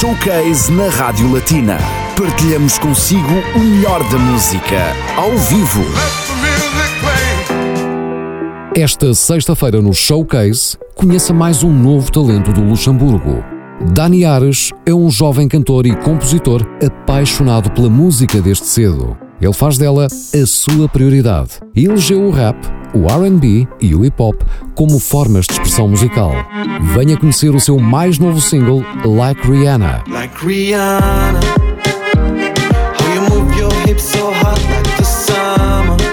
Showcase na Rádio Latina. Partilhamos consigo o melhor da música, ao vivo. Esta sexta-feira no Showcase, conheça mais um novo talento do Luxemburgo. Dani Ares é um jovem cantor e compositor apaixonado pela música desde cedo. Ele faz dela a sua prioridade e elegeu o rap, o RB e o hip hop como formas de expressão musical. Venha conhecer o seu mais novo single, Like Rihanna. Like Rihanna.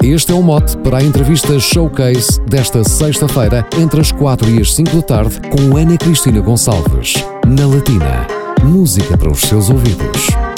Este é o mote para a entrevista Showcase desta sexta-feira, entre as 4 e as 5 da tarde, com Ana Cristina Gonçalves. Na Latina. Música para os seus ouvidos.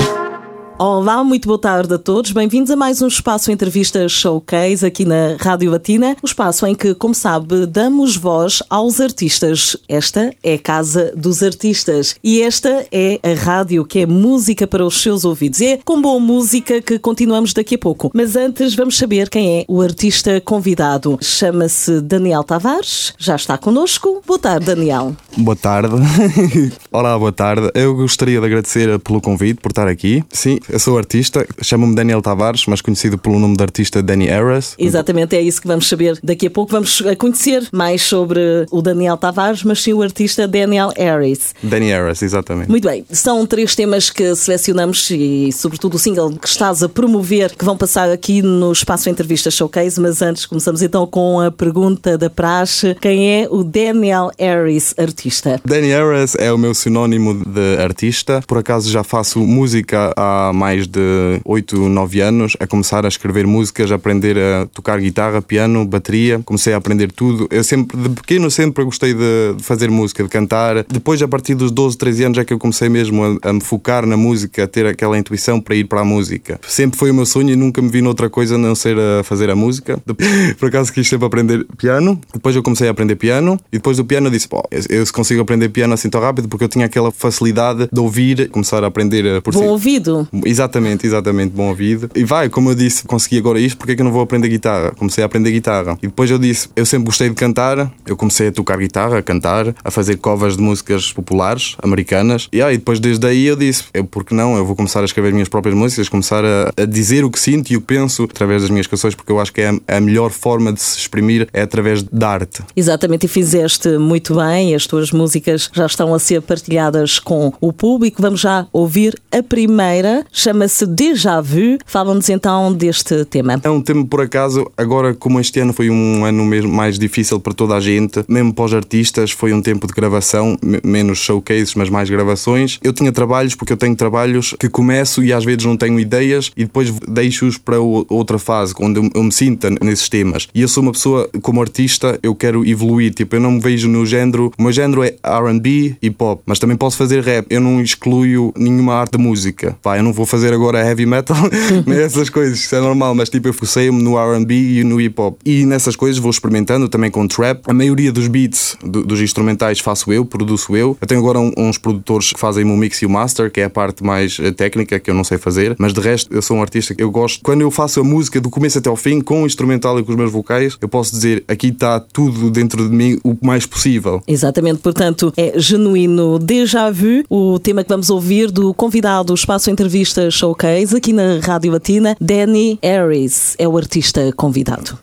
Olá, muito boa tarde a todos. Bem-vindos a mais um espaço entrevista showcase aqui na Rádio Latina. O espaço em que, como sabe, damos voz aos artistas. Esta é a Casa dos Artistas e esta é a rádio que é música para os seus ouvidos. E é com boa música que continuamos daqui a pouco. Mas antes vamos saber quem é o artista convidado. Chama-se Daniel Tavares, já está connosco. Boa tarde, Daniel. Boa tarde. Olá, boa tarde. Eu gostaria de agradecer pelo convite, por estar aqui. Sim, eu sou artista, chamo-me Daniel Tavares, mas conhecido pelo nome de artista Danny Harris. Exatamente, é isso que vamos saber daqui a pouco. Vamos conhecer mais sobre o Daniel Tavares, mas sim o artista Daniel Harris. Danny Harris, exatamente. Muito bem, são três temas que selecionamos e, sobretudo, o single que estás a promover, que vão passar aqui no espaço Entrevista Showcase. Mas antes, começamos então com a pergunta da praxe: quem é o Daniel Harris, artista? Danny Harris é o meu sinónimo de artista. Por acaso já faço música há mais de 8, 9 anos, a começar a escrever músicas, a aprender a tocar guitarra, piano, bateria. Comecei a aprender tudo. Eu sempre, de pequeno, sempre gostei de, de fazer música, de cantar. Depois, a partir dos 12, 13 anos, é que eu comecei mesmo a, a me focar na música, a ter aquela intuição para ir para a música. Sempre foi o meu sonho e nunca me vi noutra coisa a não ser a fazer a música. Por acaso quis sempre aprender piano. Depois eu comecei a aprender piano e depois do piano eu disse, pô, eu, eu consigo aprender piano assim tão rápido porque eu tinha aquela facilidade de ouvir, começar a aprender eh, por Bom si. ouvido. Exatamente, exatamente, bom ouvido. E vai, como eu disse, consegui agora isto, porque é que eu não vou aprender guitarra? Comecei a aprender guitarra. E depois eu disse, eu sempre gostei de cantar, eu comecei a tocar guitarra, a cantar, a fazer covers de músicas populares, americanas. E aí, depois desde aí eu disse, eu, por que não? Eu vou começar a escrever as minhas próprias músicas, começar a, a dizer o que sinto e o que penso através das minhas canções, porque eu acho que é a, a melhor forma de se exprimir é através da arte. Exatamente, e fizeste muito bem. As tuas músicas já estão a ser partilhadas com o público. Vamos já ouvir a primeira, chama-se Déjà Vu. Fala-nos então deste tema. É um tema, por acaso, agora como este ano foi um ano mesmo mais difícil para toda a gente, mesmo para os artistas, foi um tempo de gravação, me- menos showcases, mas mais gravações. Eu tinha trabalhos, porque eu tenho trabalhos que começo e às vezes não tenho ideias e depois deixo-os para outra fase, onde eu, me sinta nesses temas. E eu sou uma pessoa, como artista, eu quero evoluir, tipo, eu não me vejo no género, o meu género é R&B e pop, mas também posso fazer rap. Eu não excluo nenhuma arte da música. Pá, eu não vou fazer agora heavy metal, nem essas coisas, isso é normal, mas tipo, eu foquei-me no R&B e no hip hop. E nessas coisas vou experimentando também com trap. A maioria dos beats, do- dos instrumentais, faço eu, produzo eu. Eu tenho agora um- uns produtores que fazem o mix e o master, que é a parte mais eh, técnica que eu não sei fazer, mas de resto eu sou um artista que eu gosto. Quando eu faço a música do começo até ao fim, com o instrumental e com os meus vocais, eu posso dizer aqui está tudo dentro de mim o mais possível. Exatamente, portanto, é genuíno Déjà Vu, o tema que vamos ouvir do convidado Espaço Entrevista Showcase aqui na Rádio Latina, Danny Harris é o artista convidado.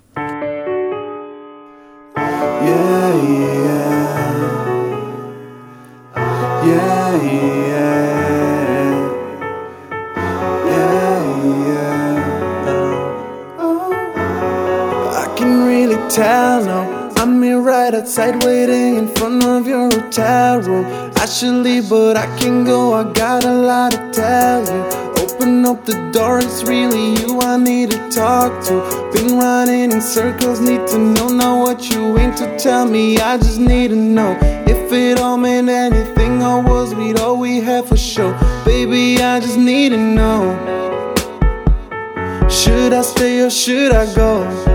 Yeah, yeah. Yeah, tell now. Right outside waiting in front of your hotel room. I should leave, but I can go. I got a lot to tell you. Open up the door, it's really you I need to talk to. Been running in circles, need to know now what you aim to tell me. I just need to know if it all meant anything or was we all we had for sure. Baby, I just need to know. Should I stay or should I go?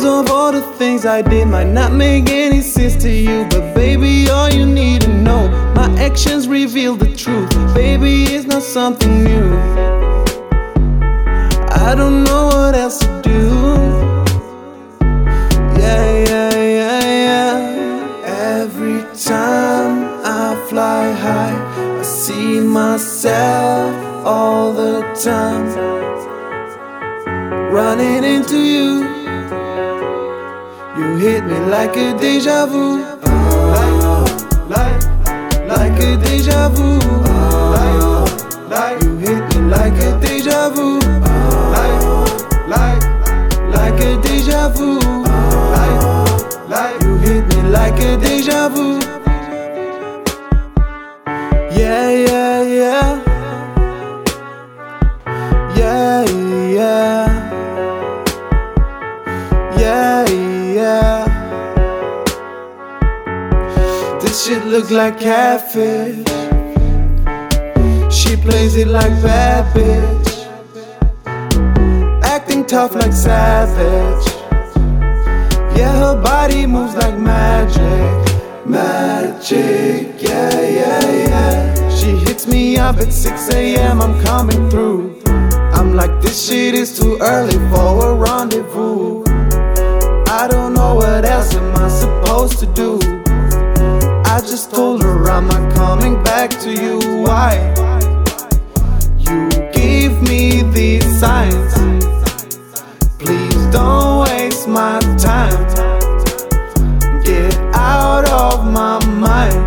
Cause of all the things I did might not make any sense to you. But baby, all you need to know, my actions reveal the truth. Baby, it's not something new. I don't know what else to do. Yeah, yeah, yeah, yeah. Every time I fly high. I see myself all the time. Running into you, you hit me like a deja vu. Like, like, like a deja vu. Like, like you hit me like a deja vu. Like, like, like a deja vu. Like, like you hit me like a deja vu. Shit look like catfish. She plays it like bad bitch. Acting tough like savage. Yeah, her body moves like magic. Magic, yeah, yeah, yeah. She hits me up at 6 a.m. I'm coming through. I'm like, this shit is too early for a rendezvous. I don't know what else am I supposed to do. I just told her I'm not coming back to you. Why? You give me these signs. Please don't waste my time. Get out of my mind.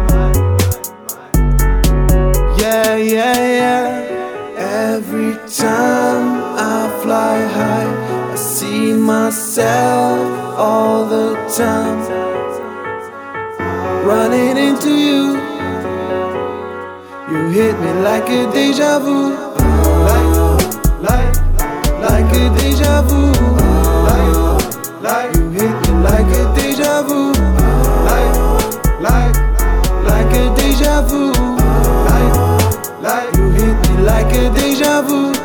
Yeah, yeah, yeah. Every time I fly high, I see myself all the time. Like a deja vu. Like, like, like a deja vu. Like, like you hit me like a deja vu. Like, like, like a deja vu. Like, like you hit me like a deja vu.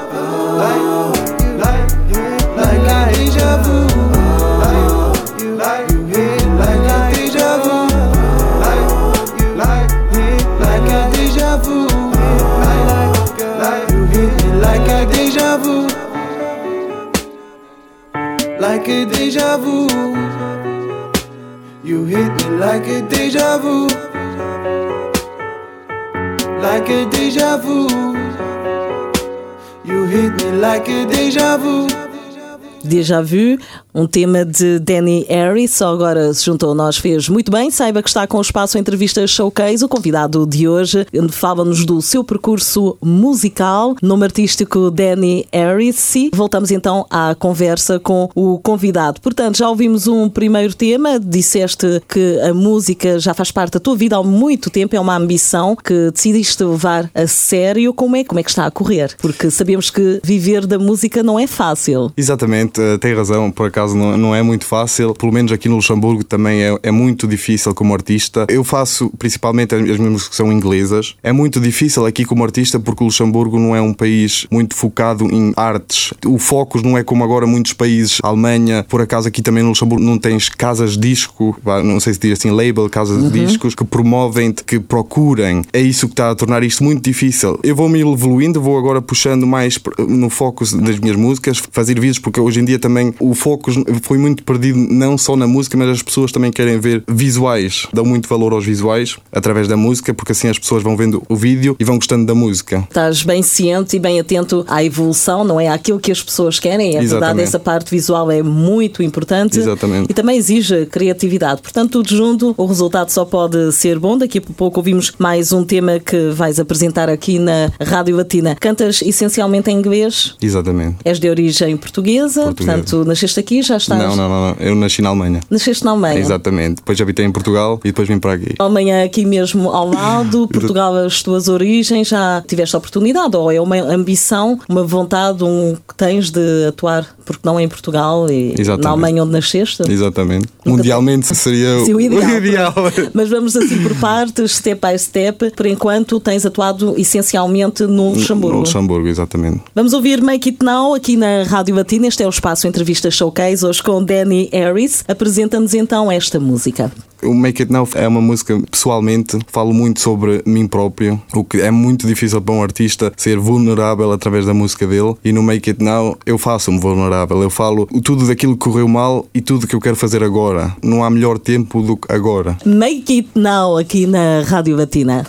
Déjà Vu, um tema de Danny Harris, só agora se juntou a nós, fez muito bem. Saiba que está com o espaço Entrevistas Showcase, o convidado de hoje, fala-nos do seu percurso musical, nome artístico Danny Harris. E voltamos então à conversa com o convidado. Portanto, já ouvimos um primeiro tema, disseste que a música já faz parte da tua vida há muito tempo, é uma ambição que decidiste levar a sério. Como é, como é que está a correr? Porque sabemos que viver da música não é fácil. Exatamente, eh, tem razão, por acaso não, não é muito fácil, pelo menos aqui no Luxemburgo também é, é muito difícil como artista. Eu faço principalmente as músicas que são inglesas. É muito difícil aqui como artista porque o Luxemburgo não é um país muito focado em artes. O foco não é como agora muitos países, Alemanha, por acaso aqui também no Luxemburgo não tens casas de disco, não sei se diz assim, label, casas de discos que promovem, que procurem. É isso que está a tornar isto muito difícil. Eu vou me evoluindo, vou agora puxando mais no foco das minhas músicas, fazer vídeos porque hoje em dia também o foco foi muito perdido não só na música, mas as pessoas também querem ver visuais. Dão muito valor aos visuais através da música, porque assim as pessoas vão vendo o vídeo e vão gostando da música. Estás bem ciente e bem atento à evolução, não é? Àquilo que as pessoas querem. É verdade, essa parte visual é muito importante. Exatamente. E também exige criatividade. Portanto, tudo junto, o resultado só pode ser bom. Daqui a pouco ouvimos mais um tema que vais apresentar aqui na Rádio Latina. Cantas essencialmente em inglês? Exatamente. És de origem portuguesa, Portuguesa. portanto, nasceste aqui, já estás. Não, não, não, não. Eu nasci na Alemanha. Nasceste na Alemanha. Exatamente. Depois habitei em Portugal e depois vim para aqui. Alemanha aqui mesmo ao lado, Portugal as tuas origens, já tiveste a oportunidade ou é uma ambição, uma vontade um, que tens de atuar, porque não é em Portugal e Exatamente. na Alemanha onde nasceste? Exatamente. Mundialmente seria o ideal. ideal. Mas vamos assim por partes, step by step. Por enquanto tens atuado essencialmente no Luxemburgo. No Luxemburgo, exatamente. Vamos ouvir Make It Now aqui na Rádio Latina. Este é o espaço Entrevista Showcase, hoje com Danny Harris. Apresenta-nos então esta música. O Make It Now é uma música, pessoalmente, falo muito sobre mim próprio, o que é muito difícil para um artista ser vulnerável através da música dele. E no Make It Now eu faço-me vulnerável, eu falo tudo daquilo que correu mal e tudo que eu quero fazer agora. Não há melhor tempo do que agora. Make It Now aqui na Rádio Latina.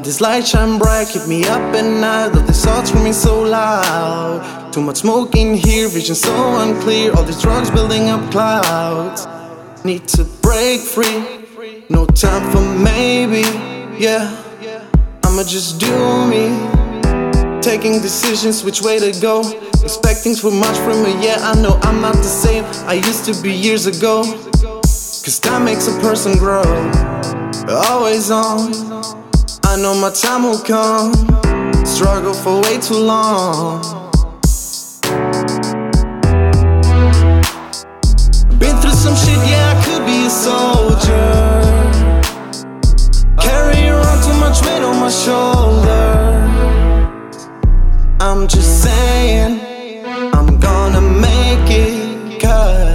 All these lights shine bright, keep me up at night. All these thoughts screaming so loud. Too much smoke in here, vision so unclear. All these drugs building up clouds. Need to break free. No time for maybe, yeah. I'ma just do me. Taking decisions, which way to go. Expecting too much from me, yeah. I know I'm not the same I used to be years ago. Cause time makes a person grow. Always on. I know my time will come. Struggle for way too long. Been through some shit, yeah, I could be a soldier. Carry around too much weight on my shoulder. I'm just saying, I'm gonna make it. Cause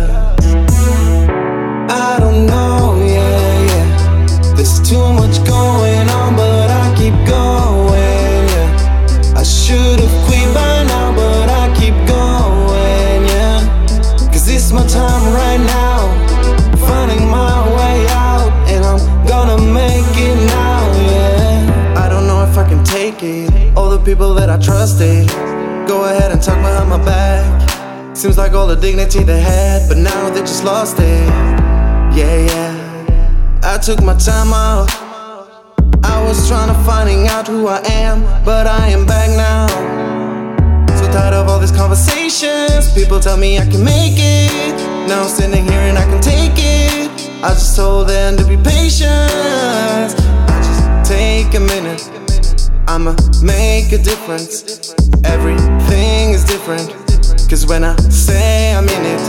go ahead and talk behind my back. Seems like all the dignity they had, but now they just lost it. Yeah, yeah. I took my time out. I was trying to finding out who I am, but I am back now. So tired of all these conversations. People tell me I can make it. Now I'm standing here and I can take it. I just told them to be patient. I just take a minute. I'ma make a difference. Everything is different. Cause when I say I'm in it,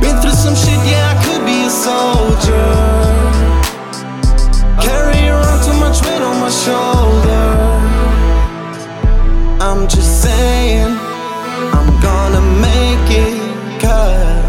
been through some shit, yeah, I could be a soldier. Carry around too much weight on my shoulder. I'm just saying, I'm gonna make it. Cause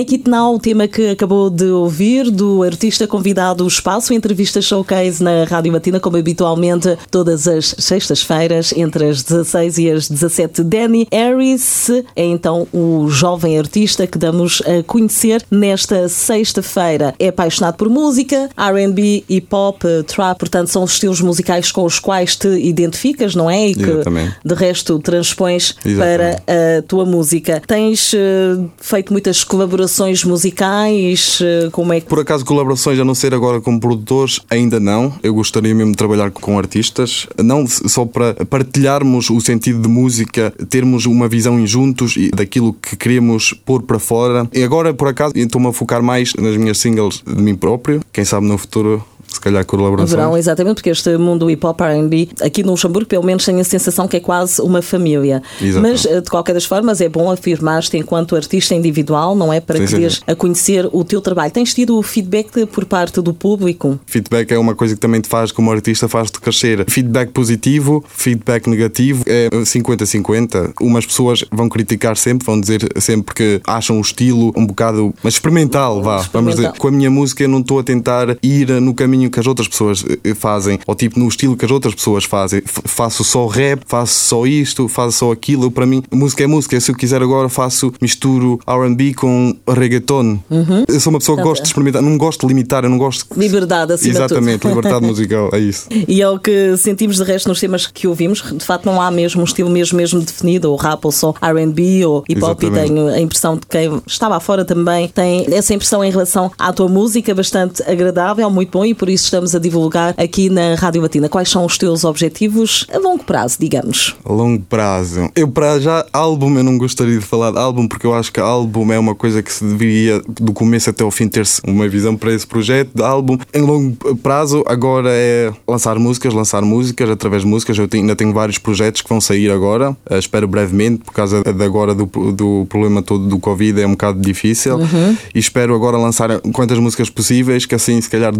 Make It Now, o tema que acabou de ouvir do artista convidado, o espaço entrevista showcase na Rádio Matina, como habitualmente todas as sextas-feiras, entre as 16 e as 17. Danny Harris é então o jovem artista que damos a conhecer nesta sexta-feira. É apaixonado por música, RB, hip hop, trap, portanto são os estilos musicais com os quais te identificas, não é? E que Exatamente. de resto transpões Exatamente. para a tua música. Tens eh, feito muitas colaborações musicais? eh, como é que. Por acaso, colaborações, a não ser agora como produtores, ainda não. Eu gostaria mesmo de trabalhar com artistas, não só para partilharmos o sentido de música, termos uma visão em juntos e daquilo que queremos pôr para fora. E agora, por acaso, estou-me a focar mais nas minhas singles de mim próprio. Quem sabe no futuro, se calhar colaborações. Verão, exatamente, porque este mundo hip hop RB aqui no Luxemburgo, pelo menos, tem a sensação que é quase uma família. Exatamente. Mas, eh, de qualquer das formas, é bom afirmar-te enquanto artista individual, não é? Para Sim, que sim, dês a conhecer o teu trabalho. Tens tido feedback por parte do público? Feedback é uma coisa que também te faz, como artista, faz-te crescer. Feedback positivo, feedback negativo é 50-50. Umas pessoas vão criticar sempre, vão dizer sempre que acham o estilo um bocado, mas experimental, vá. Vamos dizer, Experimental. com a minha música eu não estou a tentar ir no caminho caminho que as outras pessoas eh, fazem, ou tipo no estilo que as outras pessoas fazem. F faço só rap, faço só isto, faço só aquilo. Para mim, música é música. Se eu quiser agora, faço, misturo RB com reggaeton. Uhum. Eu sou uma pessoa que gosta de experimentar, não gosto de limitar, eu não gosto. Liberdade, acima Exatamente, liberdade musical, é isso. E é o que sentimos de resto nos temas que ouvimos. De facto, não há mesmo um estilo mesmo, mesmo definido, ou rap, ou só RB, ou hip hop. E tenho a impressão de quem estava fora também tem essa impressão em relação à tua música, bastante agradável, muito bom, e por isso estamos a divulgar aqui na Rádio Batina. Quais são os teus objetivos a longo prazo, digamos? A longo prazo. Eu, para já, álbum, eu não gostaria de falar de álbum, porque eu acho que álbum é uma coisa que se deveria, do começo até ao fim, ter uma visão para esse projeto de álbum. Em longo prazo, agora é lançar músicas, lançar músicas através de músicas. Eu ainda tenho vários projetos que vão sair agora, uh, espero brevemente, por causa de agora do, do problema todo do Covid, é um bocado difícil. Uhum. E espero agora lançar quantas músicas possíveis, que assim, se calhar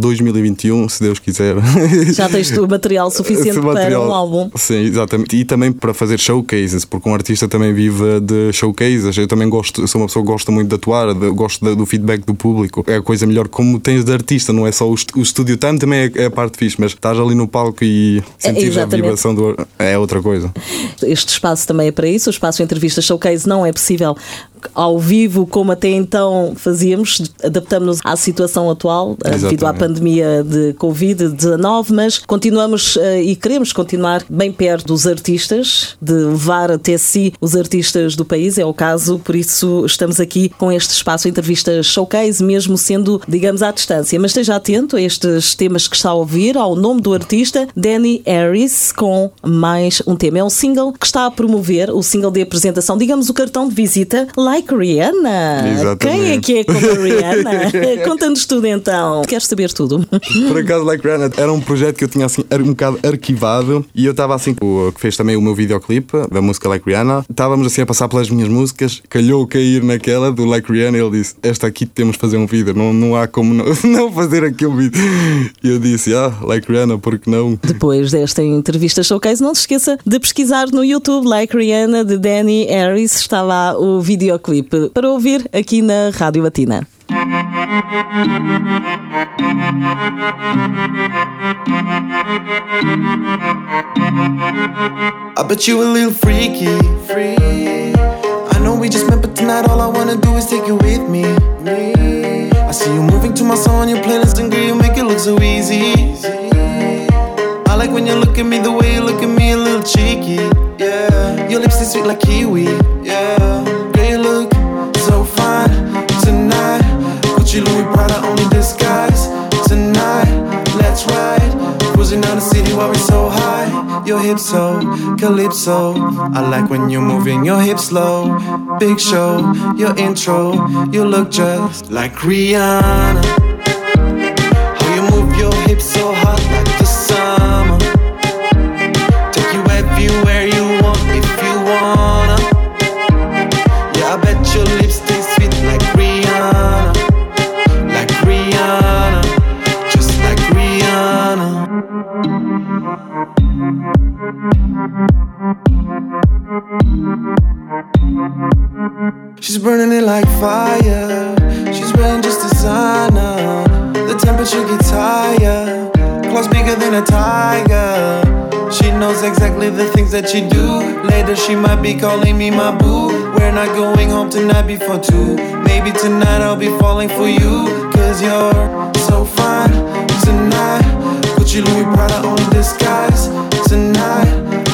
2021, se Deus quiser. Já tens tu material suficiente material, para um álbum. Sim, exatamente. E também para fazer showcases, porque um artista também vive de showcases. Eu também gosto, sou uma pessoa que gosta muito de atuar, de, gosto do feedback do público. É a coisa melhor como tens de artista, não é só o, o studio time, também é, é, a parte fixe, mas estás ali no palco e sentir é, a vibração do. é outra coisa. Este espaço também é para isso, o espaço entrevista showcase não é possível ao vivo como até então fazíamos, adaptamos-nos à situação atual Exatamente. devido à pandemia de Covid-19, mas continuamos uh, e queremos continuar bem perto dos artistas, de levar até si os artistas do país, é o caso, por isso estamos aqui com este espaço entrevista showcase, mesmo sendo, digamos, à distância. Mas esteja atento a estes temas que está a ouvir, ao nome do artista, Danny Harris, com mais um tema. É um single que está a promover, o single de apresentação, digamos, o cartão de visita Like Rihanna. Exatamente. Quem é que é como a Rihanna? Conta-nos tudo então. Queres saber tudo? Por acaso, Like Rihanna era um projeto que eu tinha assim um bocado arquivado e eu estava assim, o que fez também o meu videoclipe da música Like Rihanna. Estávamos assim a passar pelas minhas músicas, calhou cair naquela do Like Rihanna e ele disse: Esta aqui temos de fazer um vídeo, não, não há como não, não fazer aqui um vídeo. E eu disse: Ah, Like Rihanna, por que não? Depois desta entrevista showcase, não se esqueça de pesquisar no YouTube Like Rihanna de Danny Harris. Está lá o videoclipe videoclipe para ouvir aqui na Rádio Latina. I bet you a little freaky, free. I know we just met, but tonight all I wanna do is take you with me. I see you moving to my song on your playlist, and girl, you make it look so easy. I like when you look at me the way you look at me, a little cheeky. Yeah, your lips are sweet like kiwi. Yeah. We're so high. Your hips so calypso. I like when you're moving your hips slow. Big show, your intro, you look just like Rihanna. Things that you do. Later, she might be calling me my boo. We're not going home tonight before two. Maybe tonight I'll be falling for you. Cause you're so fine tonight. Gucci Louis Prada on disguise tonight.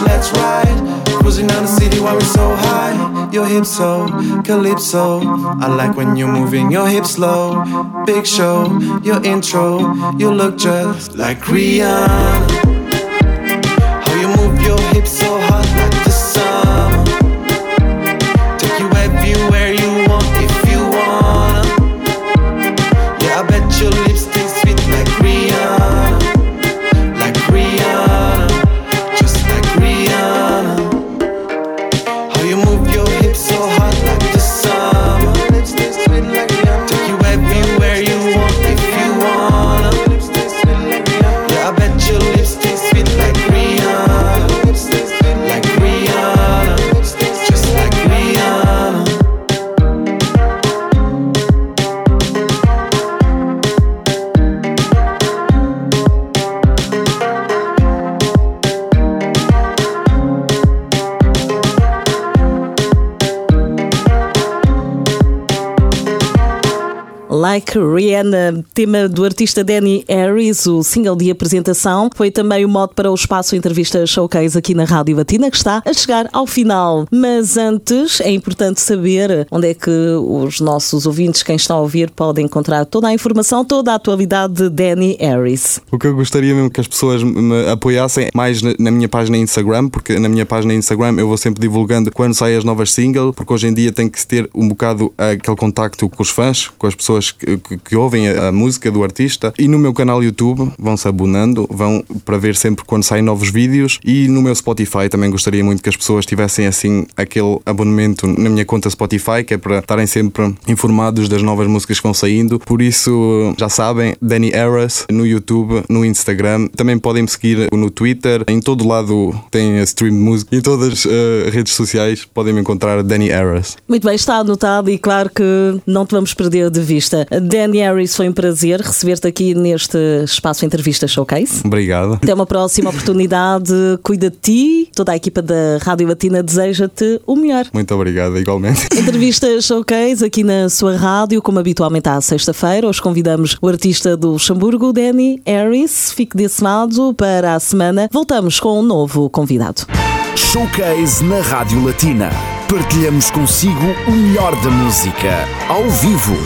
Let's ride. Cruising down the city while we're so high. Your hips so calypso. I like when you're moving your hips slow. Big show, your intro. You look just like Rihanna. How you move your hips so hot Rihanna, tema do artista Danny Harris, o single de apresentação. Foi também o modo para o espaço Entrevista Showcase aqui na Rádio Batina, que está a chegar ao final. Mas antes, é importante saber onde é que os nossos ouvintes, quem está a ouvir, podem encontrar toda a informação, toda a atualidade de Danny Harris. O que eu gostaria mesmo que as pessoas me apoiassem mais na minha página Instagram, porque na minha página Instagram eu vou sempre divulgando quando saem as novas singles, porque hoje em dia tem que ter um bocado aquele contacto com os fãs, com as pessoas que, que, que ouvem a, a, música do artista. E no meu canal YouTube vão-se abonando, vão para ver sempre quando saem novos vídeos. E no meu Spotify também gostaria muito que as pessoas tivessem assim aquele abonamento na minha conta Spotify, que é para estarem sempre informados das novas músicas que vão saindo. Por isso, já sabem, Danny Eras no YouTube, no Instagram. Também podem me seguir no Twitter. Em todo lado tem a stream de música. Em todas as uh, redes sociais podem me encontrar Danny Harris. Muito bem, está anotado e claro que não te vamos perder de vista. Danny Harris, foi um prazer receber-te aqui neste espaço Entrevista Showcase. Obrigado. Até uma próxima oportunidade. Cuida de ti. Toda a equipa da Rádio Latina deseja-te o melhor. Muito obrigado, igualmente. Entrevista Showcase aqui na sua rádio, como habitualmente à sexta-feira. Hoje convidamos o artista do Luxemburgo, Danny Harris. Fique desse lado para a semana. Voltamos com um novo convidado. Showcase na Rádio Latina. Partilhamos consigo o melhor da música, ao vivo.